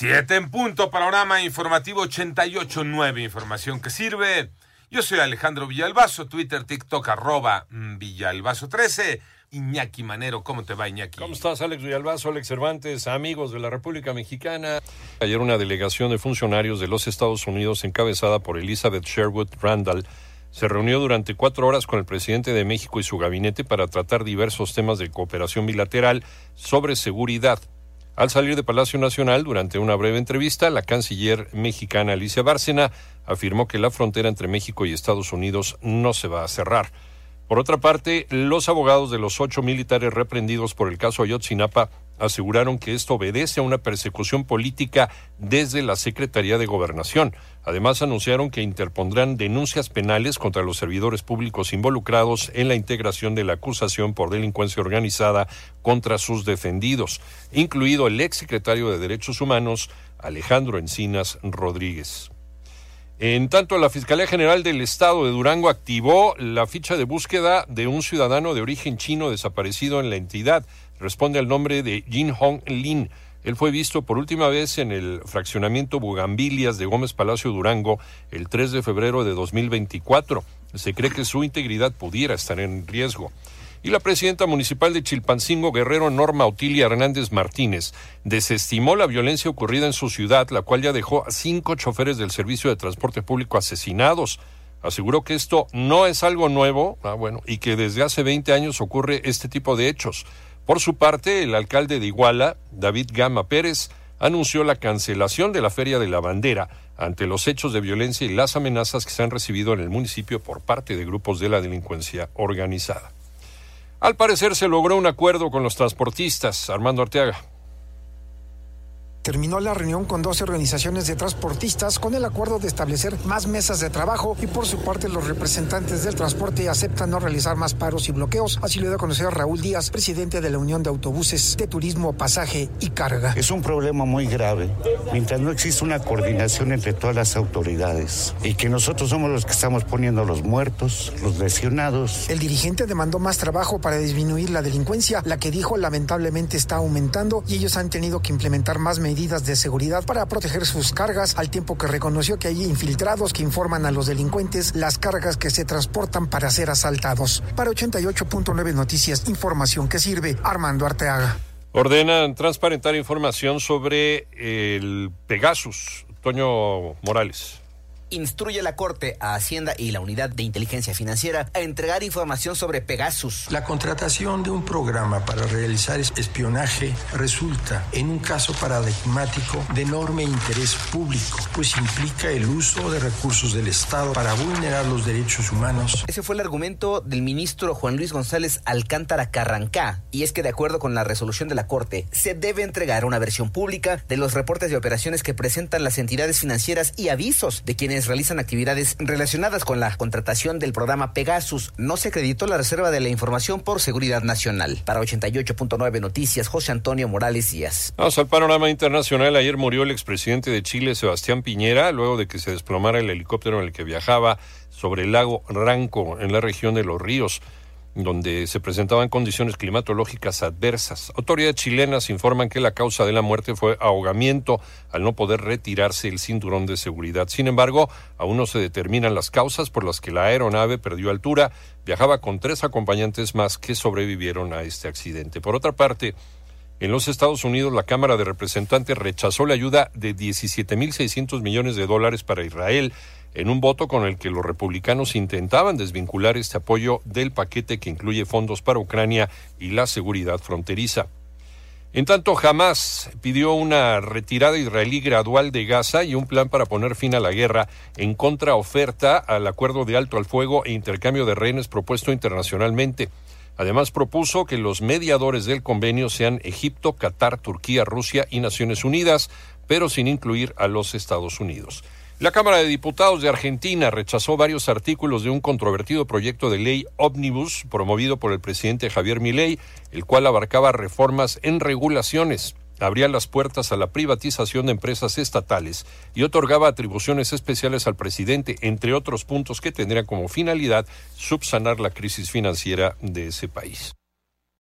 Siete en punto, panorama informativo 88.9, información que sirve. Yo soy Alejandro Villalbazo, Twitter, TikTok, arroba mm, Villalbazo13. Iñaki Manero, ¿cómo te va Iñaki? ¿Cómo estás Alex Villalbazo, Alex Cervantes, amigos de la República Mexicana? Ayer una delegación de funcionarios de los Estados Unidos encabezada por Elizabeth Sherwood Randall se reunió durante cuatro horas con el presidente de México y su gabinete para tratar diversos temas de cooperación bilateral sobre seguridad. Al salir de Palacio Nacional, durante una breve entrevista, la canciller mexicana Alicia Bárcena afirmó que la frontera entre México y Estados Unidos no se va a cerrar. Por otra parte, los abogados de los ocho militares reprendidos por el caso Ayotzinapa aseguraron que esto obedece a una persecución política desde la Secretaría de Gobernación. Además, anunciaron que interpondrán denuncias penales contra los servidores públicos involucrados en la integración de la acusación por delincuencia organizada contra sus defendidos, incluido el exsecretario de Derechos Humanos, Alejandro Encinas Rodríguez. En tanto, la Fiscalía General del Estado de Durango activó la ficha de búsqueda de un ciudadano de origen chino desaparecido en la entidad. Responde al nombre de Jin Hong Lin. Él fue visto por última vez en el fraccionamiento Bugambilias de Gómez Palacio Durango el 3 de febrero de 2024. Se cree que su integridad pudiera estar en riesgo y la presidenta municipal de Chilpancingo, Guerrero Norma Otilia Hernández Martínez, desestimó la violencia ocurrida en su ciudad, la cual ya dejó a cinco choferes del servicio de transporte público asesinados. Aseguró que esto no es algo nuevo, ah, bueno, y que desde hace 20 años ocurre este tipo de hechos. Por su parte, el alcalde de Iguala, David Gama Pérez, anunció la cancelación de la Feria de la Bandera ante los hechos de violencia y las amenazas que se han recibido en el municipio por parte de grupos de la delincuencia organizada. Al parecer se logró un acuerdo con los transportistas. Armando Arteaga terminó la reunión con 12 organizaciones de transportistas con el acuerdo de establecer más mesas de trabajo y por su parte los representantes del transporte aceptan no realizar más paros y bloqueos. Así lo dio a conocer Raúl Díaz, presidente de la Unión de Autobuses de Turismo, Pasaje y Carga. Es un problema muy grave mientras no existe una coordinación entre todas las autoridades y que nosotros somos los que estamos poniendo los muertos, los lesionados. El dirigente demandó más trabajo para disminuir la delincuencia, la que dijo lamentablemente está aumentando y ellos han tenido que implementar más medidas medidas de seguridad para proteger sus cargas, al tiempo que reconoció que hay infiltrados que informan a los delincuentes las cargas que se transportan para ser asaltados. Para 88.9 Noticias, información que sirve, Armando Arteaga. Ordenan transparentar información sobre el Pegasus. Toño Morales instruye la Corte a Hacienda y la Unidad de Inteligencia Financiera a entregar información sobre Pegasus. La contratación de un programa para realizar espionaje resulta en un caso paradigmático de enorme interés público, pues implica el uso de recursos del Estado para vulnerar los derechos humanos. Ese fue el argumento del ministro Juan Luis González Alcántara Carrancá, y es que de acuerdo con la resolución de la Corte, se debe entregar una versión pública de los reportes de operaciones que presentan las entidades financieras y avisos de realizan actividades relacionadas con la contratación del programa Pegasus. No se acreditó la reserva de la información por seguridad nacional. Para 88.9 Noticias, José Antonio Morales Díaz. Vamos al panorama internacional. Ayer murió el expresidente de Chile, Sebastián Piñera, luego de que se desplomara el helicóptero en el que viajaba sobre el lago Ranco, en la región de Los Ríos donde se presentaban condiciones climatológicas adversas. Autoridades chilenas informan que la causa de la muerte fue ahogamiento al no poder retirarse el cinturón de seguridad. Sin embargo, aún no se determinan las causas por las que la aeronave perdió altura. Viajaba con tres acompañantes más que sobrevivieron a este accidente. Por otra parte, en los Estados Unidos, la Cámara de Representantes rechazó la ayuda de 17.600 millones de dólares para Israel en un voto con el que los republicanos intentaban desvincular este apoyo del paquete que incluye fondos para Ucrania y la seguridad fronteriza. En tanto, Hamas pidió una retirada israelí gradual de Gaza y un plan para poner fin a la guerra en contraoferta al acuerdo de alto al fuego e intercambio de rehenes propuesto internacionalmente. Además, propuso que los mediadores del convenio sean Egipto, Qatar, Turquía, Rusia y Naciones Unidas, pero sin incluir a los Estados Unidos. La Cámara de Diputados de Argentina rechazó varios artículos de un controvertido proyecto de ley ómnibus promovido por el presidente Javier Milei, el cual abarcaba reformas en regulaciones, abría las puertas a la privatización de empresas estatales y otorgaba atribuciones especiales al presidente, entre otros puntos que tendrían como finalidad subsanar la crisis financiera de ese país.